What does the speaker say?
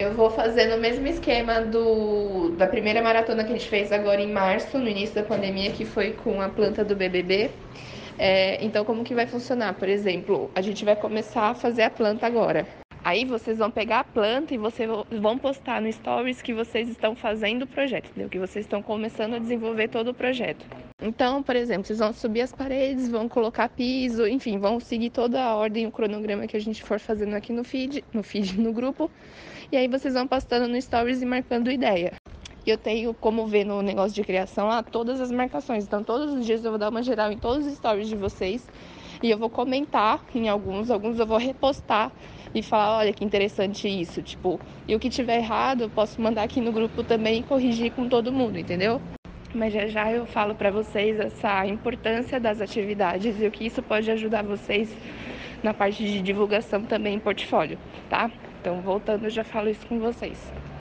Eu vou fazer no mesmo esquema do, da primeira maratona que a gente fez agora em março, no início da pandemia, que foi com a planta do BBB. É, então, como que vai funcionar? Por exemplo, a gente vai começar a fazer a planta agora. Aí vocês vão pegar a planta e vocês vão postar no Stories que vocês estão fazendo o projeto, entendeu? Que vocês estão começando a desenvolver todo o projeto. Então, por exemplo, vocês vão subir as paredes, vão colocar piso, enfim, vão seguir toda a ordem, o cronograma que a gente for fazendo aqui no feed, no feed, no grupo. E aí vocês vão postando no Stories e marcando ideia. E eu tenho como ver no negócio de criação lá todas as marcações. Então, todos os dias eu vou dar uma geral em todos os stories de vocês e eu vou comentar em alguns, alguns eu vou repostar e falar, olha que interessante isso, tipo, e o que tiver errado, eu posso mandar aqui no grupo também e corrigir com todo mundo, entendeu? Mas já já eu falo para vocês essa importância das atividades e o que isso pode ajudar vocês na parte de divulgação também em portfólio, tá? Então, voltando, eu já falo isso com vocês.